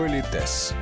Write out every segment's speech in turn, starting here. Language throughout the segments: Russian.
Политес.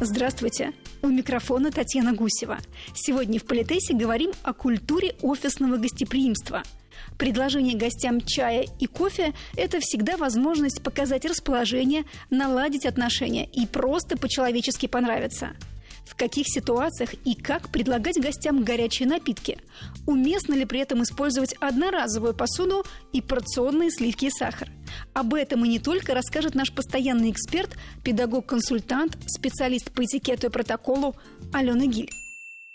Здравствуйте. У микрофона Татьяна Гусева. Сегодня в Политесе говорим о культуре офисного гостеприимства. Предложение гостям чая и кофе – это всегда возможность показать расположение, наладить отношения и просто по-человечески понравиться – в каких ситуациях и как предлагать гостям горячие напитки, уместно ли при этом использовать одноразовую посуду и порционные сливки и сахар. Об этом и не только расскажет наш постоянный эксперт, педагог-консультант, специалист по этикету и протоколу Алена Гиль.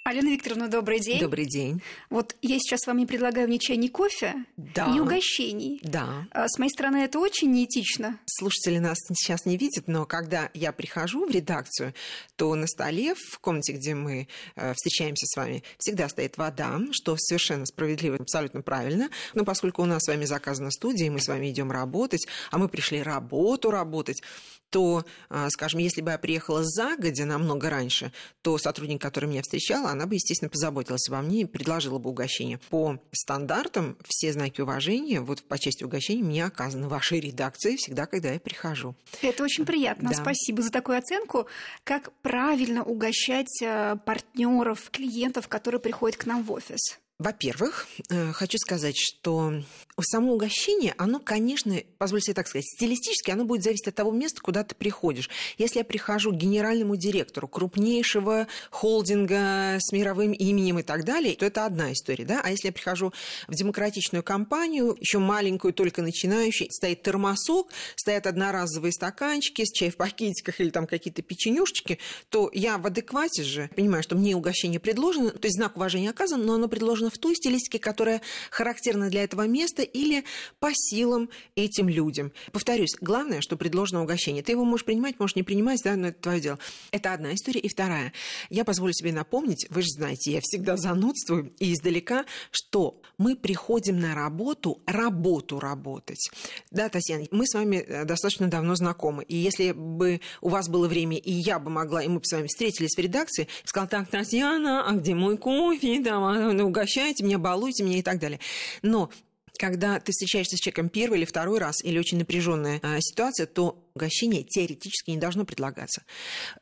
Алена Викторовна, добрый день. Добрый день. Вот я сейчас вам не предлагаю ни чай, ни кофе, да. ни угощений. Да. А с моей стороны это очень неэтично. Слушатели нас сейчас не видят, но когда я прихожу в редакцию, то на столе в комнате, где мы э, встречаемся с вами, всегда стоит вода, что совершенно справедливо, абсолютно правильно. Но поскольку у нас с вами заказана студия, и мы с вами идем работать, а мы пришли работу работать, то, а, скажем, если бы я приехала загодя намного раньше, то сотрудник, который меня встречал, она бы, естественно, позаботилась обо мне и предложила бы угощение. По стандартам все знаки уважения вот по части угощения мне оказаны в вашей редакции всегда, когда я прихожу. Это очень приятно. Да. Спасибо за такую оценку. Как правильно угощать э, партнеров, клиентов, которые приходят к нам в офис? Во-первых, э, хочу сказать, что само угощение, оно, конечно, позвольте себе так сказать, стилистически оно будет зависеть от того места, куда ты приходишь. Если я прихожу к генеральному директору крупнейшего холдинга с мировым именем и так далее, то это одна история, да? А если я прихожу в демократичную компанию, еще маленькую, только начинающую, стоит термосок, стоят одноразовые стаканчики с чай в пакетиках или там какие-то печенюшечки, то я в адеквате же понимаю, что мне угощение предложено, то есть знак уважения оказан, но оно предложено в той стилистике, которая характерна для этого места или по силам этим людям. Повторюсь, главное, что предложено угощение. Ты его можешь принимать, можешь не принимать, да, но это твое дело. Это одна история. И вторая. Я позволю себе напомнить, вы же знаете, я всегда занудствую и издалека, что мы приходим на работу, работу работать. Да, Татьяна, мы с вами э, достаточно давно знакомы. И если бы у вас было время, и я бы могла, и мы бы с вами встретились в редакции, сказала, так, Татьяна, а где мой кофе? Да, угощай угощайте меня, балуйте меня и так далее. Но когда ты встречаешься с человеком первый или второй раз, или очень напряженная а, ситуация, то угощение теоретически не должно предлагаться.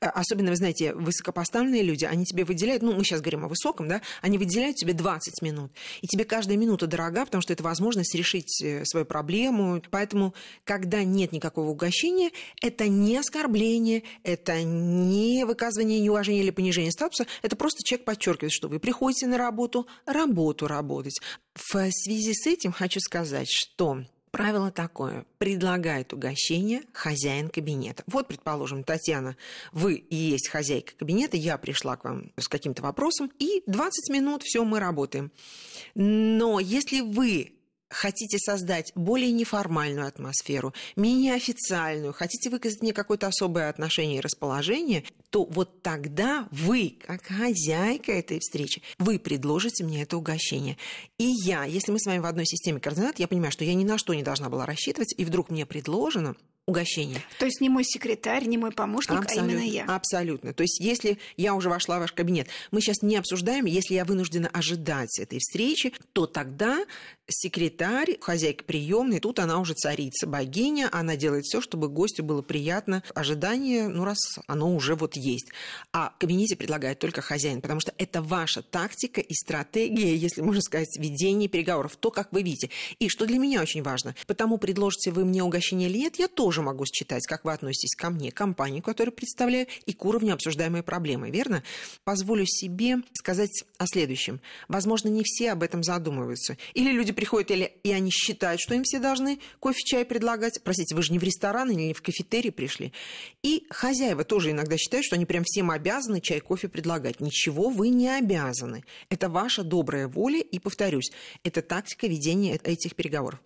Э, особенно, вы знаете, высокопоставленные люди, они тебе выделяют, ну, мы сейчас говорим о высоком, да, они выделяют тебе 20 минут. И тебе каждая минута дорога, потому что это возможность решить э, свою проблему. Поэтому, когда нет никакого угощения, это не оскорбление, это не выказывание неуважения или понижение статуса, это просто человек подчеркивает, что вы приходите на работу, работу работать. В связи с этим хочу сказать, что Правило такое. Предлагает угощение хозяин кабинета. Вот, предположим, Татьяна, вы и есть хозяйка кабинета, я пришла к вам с каким-то вопросом, и 20 минут, все, мы работаем. Но если вы хотите создать более неформальную атмосферу, менее официальную, хотите выказать мне какое-то особое отношение и расположение, то вот тогда вы, как хозяйка этой встречи, вы предложите мне это угощение. И я, если мы с вами в одной системе координат, я понимаю, что я ни на что не должна была рассчитывать, и вдруг мне предложено, угощение. То есть не мой секретарь, не мой помощник, абсолютно, а именно я. Абсолютно. То есть если я уже вошла в ваш кабинет, мы сейчас не обсуждаем, если я вынуждена ожидать этой встречи, то тогда секретарь, хозяйка приемной, тут она уже царица, богиня, она делает все, чтобы гостю было приятно. Ожидание, ну раз оно уже вот есть. А в кабинете предлагает только хозяин, потому что это ваша тактика и стратегия, если можно сказать, ведения переговоров, то, как вы видите. И что для меня очень важно, потому предложите вы мне угощение или нет, я тоже тоже могу считать, как вы относитесь ко мне, компанию, которую представляю, и к уровню обсуждаемой проблемы, верно? Позволю себе сказать о следующем. Возможно, не все об этом задумываются. Или люди приходят, или, и они считают, что им все должны кофе, чай предлагать. Простите, вы же не в ресторан или не в кафетерий пришли. И хозяева тоже иногда считают, что они прям всем обязаны чай, кофе предлагать. Ничего вы не обязаны. Это ваша добрая воля, и, повторюсь, это тактика ведения этих переговоров.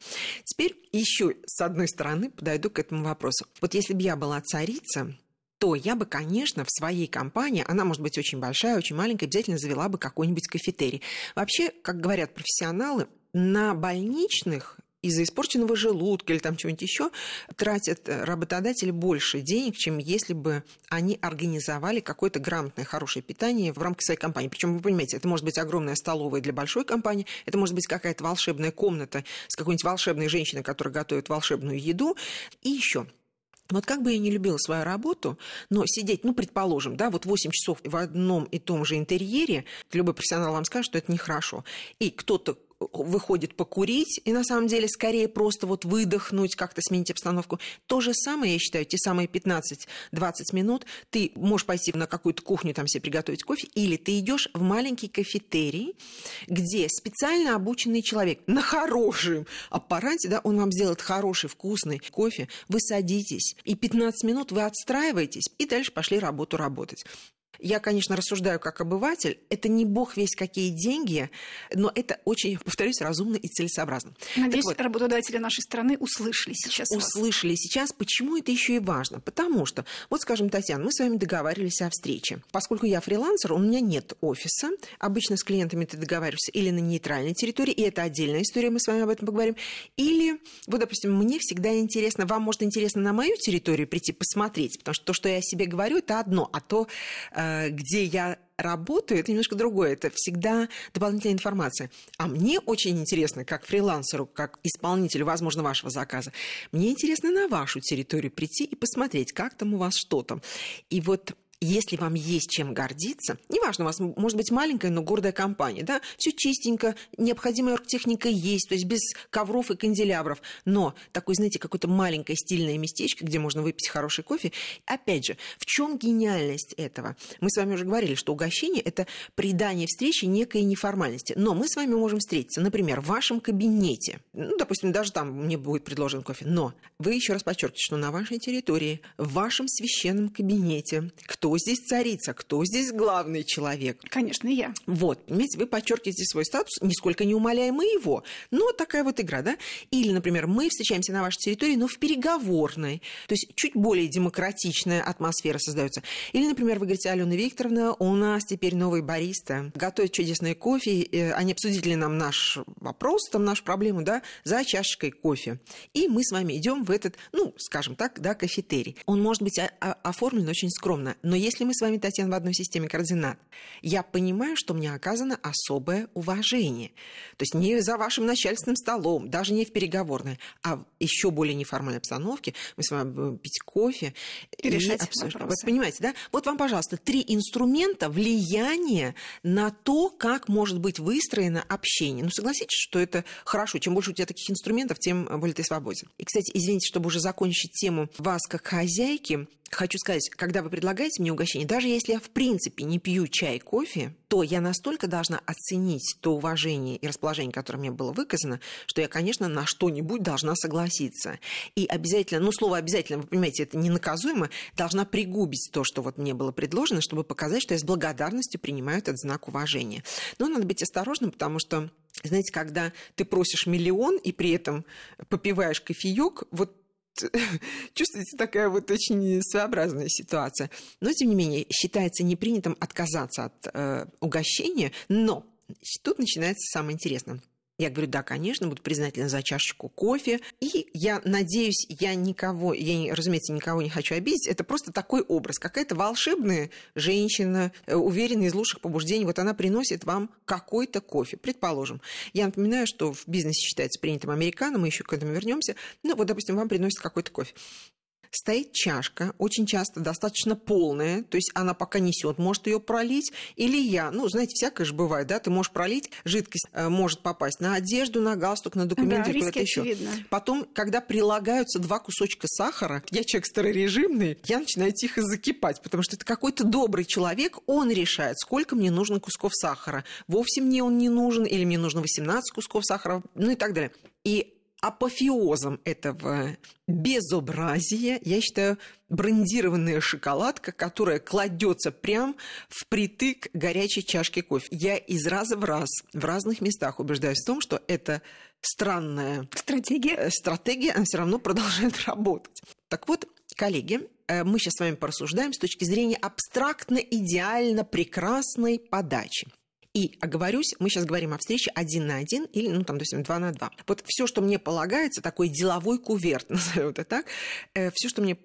Теперь еще с одной стороны подойду к этому вопросу. Вот если бы я была царица, то я бы, конечно, в своей компании, она может быть очень большая, очень маленькая, обязательно завела бы какой-нибудь кафетерий. Вообще, как говорят профессионалы, на больничных из-за испорченного желудка или там чего-нибудь еще тратят работодатели больше денег, чем если бы они организовали какое-то грамотное, хорошее питание в рамках своей компании. Причем, вы понимаете, это может быть огромная столовая для большой компании, это может быть какая-то волшебная комната с какой-нибудь волшебной женщиной, которая готовит волшебную еду. И еще Вот как бы я не любила свою работу, но сидеть, ну, предположим, да, вот 8 часов в одном и том же интерьере, любой профессионал вам скажет, что это нехорошо. И кто-то выходит покурить, и на самом деле скорее просто вот выдохнуть, как-то сменить обстановку. То же самое, я считаю, те самые 15-20 минут ты можешь пойти на какую-то кухню там себе приготовить кофе, или ты идешь в маленький кафетерий, где специально обученный человек на хорошем аппарате, да, он вам сделает хороший, вкусный кофе, вы садитесь, и 15 минут вы отстраиваетесь, и дальше пошли работу работать. Я, конечно, рассуждаю как обыватель. Это не бог весь какие деньги, но это очень, повторюсь, разумно и целесообразно. Надеюсь, вот, работодатели нашей страны услышали сейчас Услышали вас. сейчас. Почему это еще и важно? Потому что, вот, скажем, Татьяна, мы с вами договаривались о встрече. Поскольку я фрилансер, у меня нет офиса. Обычно с клиентами ты договариваешься или на нейтральной территории, и это отдельная история, мы с вами об этом поговорим. Или, вот, допустим, мне всегда интересно, вам, может, интересно на мою территорию прийти посмотреть, потому что то, что я о себе говорю, это одно, а то э, где я работаю, это немножко другое. Это всегда дополнительная информация. А мне очень интересно, как фрилансеру, как исполнителю, возможно, вашего заказа, мне интересно на вашу территорию прийти и посмотреть, как там у вас что там. И вот если вам есть чем гордиться, неважно, у вас может быть маленькая, но гордая компания, да, все чистенько, необходимая оргтехника есть, то есть без ковров и канделябров, но такое, знаете, какое-то маленькое стильное местечко, где можно выпить хороший кофе. Опять же, в чем гениальность этого? Мы с вами уже говорили, что угощение – это придание встречи некой неформальности, но мы с вами можем встретиться, например, в вашем кабинете, ну, допустим, даже там мне будет предложен кофе, но вы еще раз подчеркиваете, что на вашей территории, в вашем священном кабинете, кто кто здесь царица, кто здесь главный человек. Конечно, я. Вот, понимаете, вы подчеркиваете свой статус, нисколько не умаляя его. Но такая вот игра, да? Или, например, мы встречаемся на вашей территории, но в переговорной. То есть чуть более демократичная атмосфера создается. Или, например, вы говорите, Алена Викторовна, у нас теперь новый бариста, готовит чудесный кофе, э, они обсудили нам наш вопрос, там нашу проблему, да, за чашечкой кофе. И мы с вами идем в этот, ну, скажем так, да, кафетерий. Он может быть оформлен очень скромно, но если мы с вами, Татьяна, в одной системе координат, я понимаю, что мне оказано особое уважение. То есть не за вашим начальственным столом, даже не в переговорной, а в еще более неформальной обстановке мы с вами будем пить кофе и, и решать вопросы. Вот понимаете, да? Вот вам, пожалуйста, три инструмента влияния на то, как может быть выстроено общение. Ну, согласитесь, что это хорошо. Чем больше у тебя таких инструментов, тем более ты свободен. И, кстати, извините, чтобы уже закончить тему вас как хозяйки, хочу сказать, когда вы предлагаете мне угощение, даже если я в принципе не пью чай, кофе, то я настолько должна оценить то уважение и расположение, которое мне было выказано, что я, конечно, на что-нибудь должна согласиться. И обязательно, ну, слово обязательно, вы понимаете, это ненаказуемо, должна пригубить то, что вот мне было предложено, чтобы показать, что я с благодарностью принимаю этот знак уважения. Но надо быть осторожным, потому что знаете, когда ты просишь миллион и при этом попиваешь кофеек, вот чувствуете такая вот очень своеобразная ситуация. Но, тем не менее, считается непринятым отказаться от э, угощения, но тут начинается самое интересное. Я говорю, да, конечно, буду признательна за чашечку кофе. И я надеюсь, я никого, я, разумеется, никого не хочу обидеть. Это просто такой образ. Какая-то волшебная женщина, э, уверенная из лучших побуждений, вот она приносит вам какой-то кофе, предположим. Я напоминаю, что в бизнесе считается принятым американо, мы еще к этому вернемся. Ну, вот, допустим, вам приносят какой-то кофе стоит чашка, очень часто достаточно полная, то есть она пока несет, может ее пролить, или я, ну, знаете, всякое же бывает, да, ты можешь пролить, жидкость э, может попасть на одежду, на галстук, на документы, да, куда-то еще. Потом, когда прилагаются два кусочка сахара, я человек старорежимный, я начинаю тихо закипать, потому что это какой-то добрый человек, он решает, сколько мне нужно кусков сахара. Вовсе мне он не нужен, или мне нужно 18 кусков сахара, ну и так далее. И апофеозом этого безобразия, я считаю, брендированная шоколадка, которая кладется прям впритык горячей чашки кофе. Я из раза в раз в разных местах убеждаюсь в том, что это странная стратегия, э, стратегия она все равно продолжает работать. Так вот, коллеги, э, мы сейчас с вами порассуждаем с точки зрения абстрактно идеально прекрасной подачи. И оговорюсь, мы сейчас говорим о встрече один на один или, ну, там, допустим, два на два. Вот все, что мне полагается, такой деловой куверт, назовем это так, э, все, что мне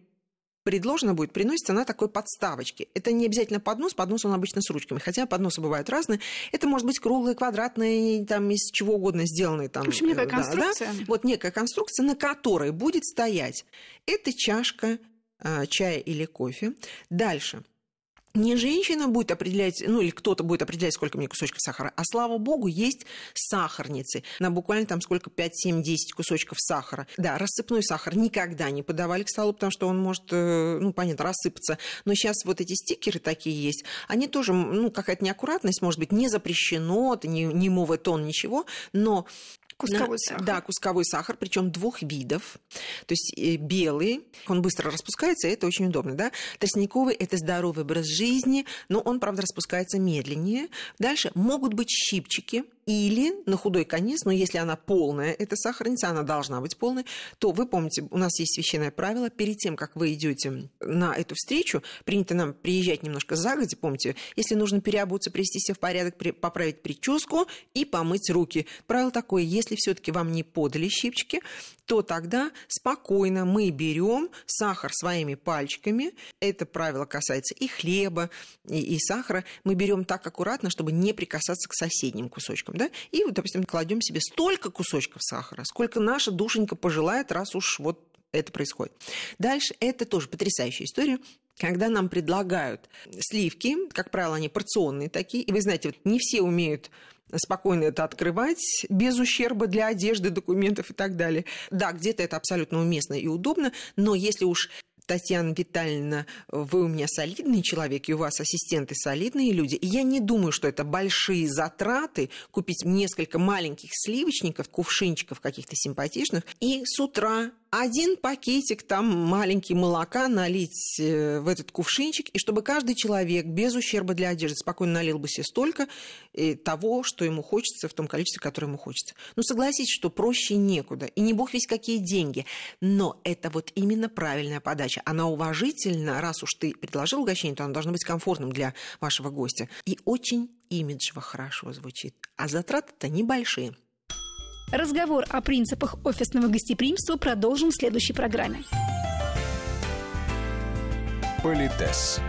предложено будет, приносится на такой подставочке. Это не обязательно поднос, поднос он обычно с ручками, хотя подносы бывают разные. Это может быть круглый, квадратный, там, из чего угодно сделанный. Там, В общем, некая конструкция. Да, да? Вот некая конструкция, на которой будет стоять эта чашка а, чая или кофе. Дальше – не женщина будет определять, ну или кто-то будет определять, сколько мне кусочков сахара, а слава богу, есть сахарницы. На буквально там сколько, 5, 7, 10 кусочков сахара. Да, рассыпной сахар никогда не подавали к столу, потому что он может, э, ну понятно, рассыпаться. Но сейчас вот эти стикеры такие есть, они тоже, ну какая-то неаккуратность, может быть, не запрещено, это не, не мовый тон, ничего, но Кусковой сахар. Да, кусковой сахар, причем двух видов. То есть э, белый, он быстро распускается, и это очень удобно. Да? Тростниковый – это здоровый образ жизни, но он, правда, распускается медленнее. Дальше могут быть щипчики – или на худой конец, но если она полная, эта сахарница, она должна быть полной, то вы помните, у нас есть священное правило, перед тем, как вы идете на эту встречу, принято нам приезжать немножко загодя, помните, если нужно переобуться, привести себя в порядок, поправить прическу и помыть руки. Правило такое, если все-таки вам не подали щипчики, то тогда спокойно мы берем сахар своими пальчиками. Это правило касается и хлеба, и, и сахара. Мы берем так аккуратно, чтобы не прикасаться к соседним кусочкам. Да? И, допустим, кладем себе столько кусочков сахара, сколько наша душенька пожелает, раз уж вот это происходит. Дальше это тоже потрясающая история когда нам предлагают сливки, как правило, они порционные такие, и вы знаете, вот не все умеют спокойно это открывать без ущерба для одежды, документов и так далее. Да, где-то это абсолютно уместно и удобно, но если уж Татьяна Витальевна, вы у меня солидный человек, и у вас ассистенты солидные люди. И я не думаю, что это большие затраты купить несколько маленьких сливочников, кувшинчиков каких-то симпатичных, и с утра один пакетик там маленький молока налить э, в этот кувшинчик, и чтобы каждый человек без ущерба для одежды спокойно налил бы себе столько э, того, что ему хочется, в том количестве, которое ему хочется. Ну, согласитесь, что проще некуда, и не бог весь какие деньги, но это вот именно правильная подача. Она уважительна, раз уж ты предложил угощение, то оно должно быть комфортным для вашего гостя. И очень имиджево хорошо звучит. А затраты-то небольшие. Разговор о принципах офисного гостеприимства продолжим в следующей программе. Политес.